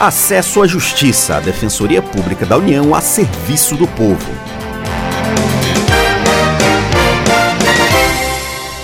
Acesso à Justiça, a Defensoria Pública da União a serviço do povo.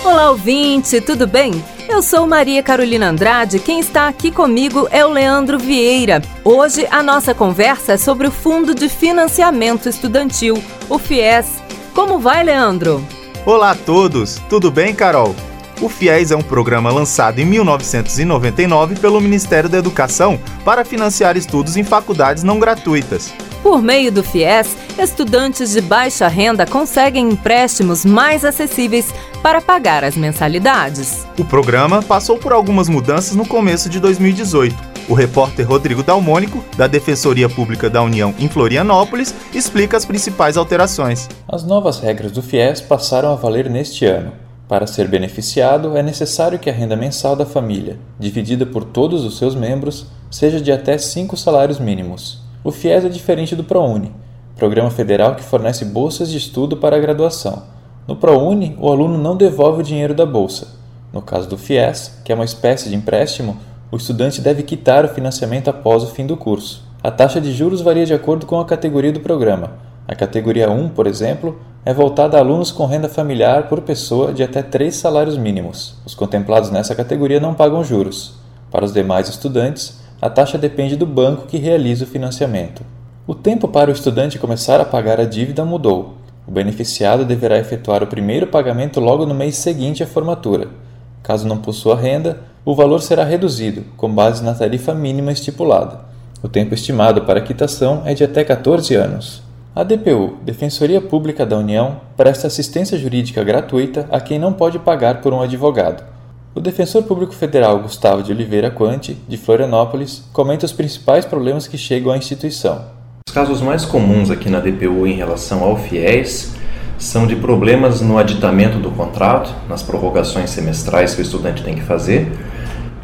Olá, ouvinte, tudo bem? Eu sou Maria Carolina Andrade, quem está aqui comigo é o Leandro Vieira. Hoje a nossa conversa é sobre o Fundo de Financiamento Estudantil, o FIES. Como vai, Leandro? Olá a todos, tudo bem, Carol? O FIES é um programa lançado em 1999 pelo Ministério da Educação para financiar estudos em faculdades não gratuitas. Por meio do FIES, estudantes de baixa renda conseguem empréstimos mais acessíveis para pagar as mensalidades. O programa passou por algumas mudanças no começo de 2018. O repórter Rodrigo Dalmônico, da Defensoria Pública da União em Florianópolis, explica as principais alterações. As novas regras do FIES passaram a valer neste ano. Para ser beneficiado, é necessário que a renda mensal da família, dividida por todos os seus membros, seja de até cinco salários mínimos. O FIES é diferente do ProUni, programa federal que fornece bolsas de estudo para a graduação. No ProUni, o aluno não devolve o dinheiro da bolsa. No caso do FIES, que é uma espécie de empréstimo, o estudante deve quitar o financiamento após o fim do curso. A taxa de juros varia de acordo com a categoria do programa. A categoria 1, por exemplo, é voltada a alunos com renda familiar por pessoa de até três salários mínimos. Os contemplados nessa categoria não pagam juros. Para os demais estudantes, a taxa depende do banco que realiza o financiamento. O tempo para o estudante começar a pagar a dívida mudou. O beneficiado deverá efetuar o primeiro pagamento logo no mês seguinte à formatura. Caso não possua renda, o valor será reduzido, com base na tarifa mínima estipulada. O tempo estimado para a quitação é de até 14 anos. A DPU, Defensoria Pública da União, presta assistência jurídica gratuita a quem não pode pagar por um advogado. O defensor público federal Gustavo de Oliveira Quante, de Florianópolis, comenta os principais problemas que chegam à instituição. Os casos mais comuns aqui na DPU em relação ao FIES são de problemas no aditamento do contrato, nas prorrogações semestrais que o estudante tem que fazer,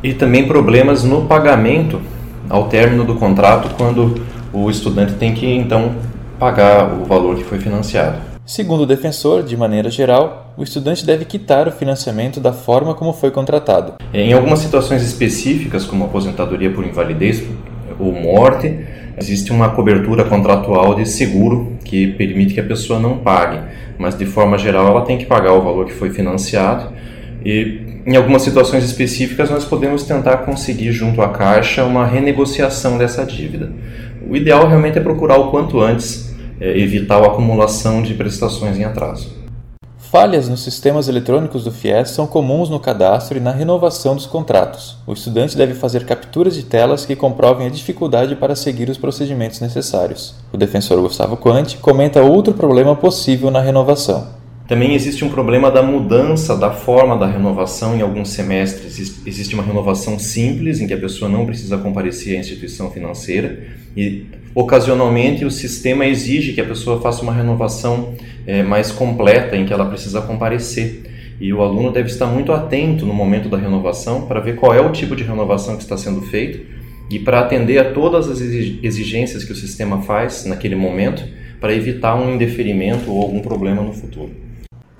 e também problemas no pagamento ao término do contrato, quando o estudante tem que então pagar o valor que foi financiado. Segundo o defensor, de maneira geral, o estudante deve quitar o financiamento da forma como foi contratado. Em algumas situações específicas, como aposentadoria por invalidez ou morte, existe uma cobertura contratual de seguro que permite que a pessoa não pague, mas de forma geral ela tem que pagar o valor que foi financiado e em algumas situações específicas nós podemos tentar conseguir junto à Caixa uma renegociação dessa dívida. O ideal realmente é procurar o quanto antes é, evitar a acumulação de prestações em atraso. Falhas nos sistemas eletrônicos do FIES são comuns no cadastro e na renovação dos contratos. O estudante deve fazer capturas de telas que comprovem a dificuldade para seguir os procedimentos necessários. O defensor Gustavo Quante comenta outro problema possível na renovação. Também existe um problema da mudança da forma da renovação em alguns semestres. Existe uma renovação simples, em que a pessoa não precisa comparecer à instituição financeira, e ocasionalmente o sistema exige que a pessoa faça uma renovação é, mais completa, em que ela precisa comparecer. E o aluno deve estar muito atento no momento da renovação para ver qual é o tipo de renovação que está sendo feito e para atender a todas as exigências que o sistema faz naquele momento para evitar um indeferimento ou algum problema no futuro.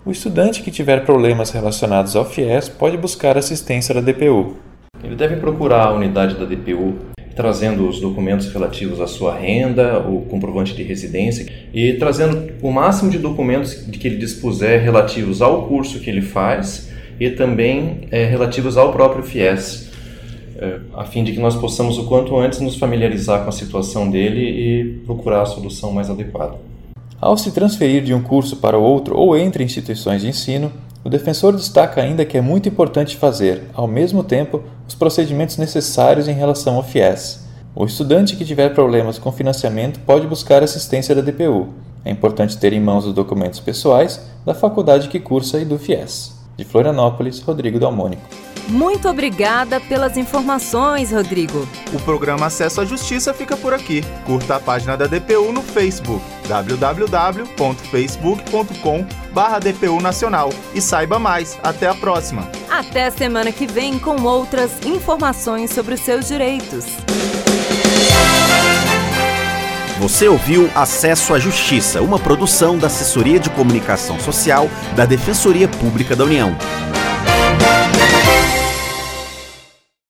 O estudante que tiver problemas relacionados ao FIES pode buscar assistência da DPU. Ele deve procurar a unidade da DPU trazendo os documentos relativos à sua renda, o comprovante de residência e trazendo o máximo de documentos que ele dispuser relativos ao curso que ele faz e também é, relativos ao próprio FIES, é, a fim de que nós possamos o quanto antes nos familiarizar com a situação dele e procurar a solução mais adequada. Ao se transferir de um curso para outro ou entre instituições de ensino, o defensor destaca ainda que é muito importante fazer, ao mesmo tempo, os procedimentos necessários em relação ao FIES. O estudante que tiver problemas com financiamento pode buscar assistência da DPU. É importante ter em mãos os documentos pessoais da faculdade que cursa e do FIES. De Florianópolis, Rodrigo Dalmônico. Muito obrigada pelas informações, Rodrigo. O programa Acesso à Justiça fica por aqui. Curta a página da DPU no Facebook, www.facebook.com DPU Nacional. E saiba mais. Até a próxima. Até semana que vem com outras informações sobre os seus direitos. Você ouviu Acesso à Justiça, uma produção da Assessoria de Comunicação Social da Defensoria Pública da União.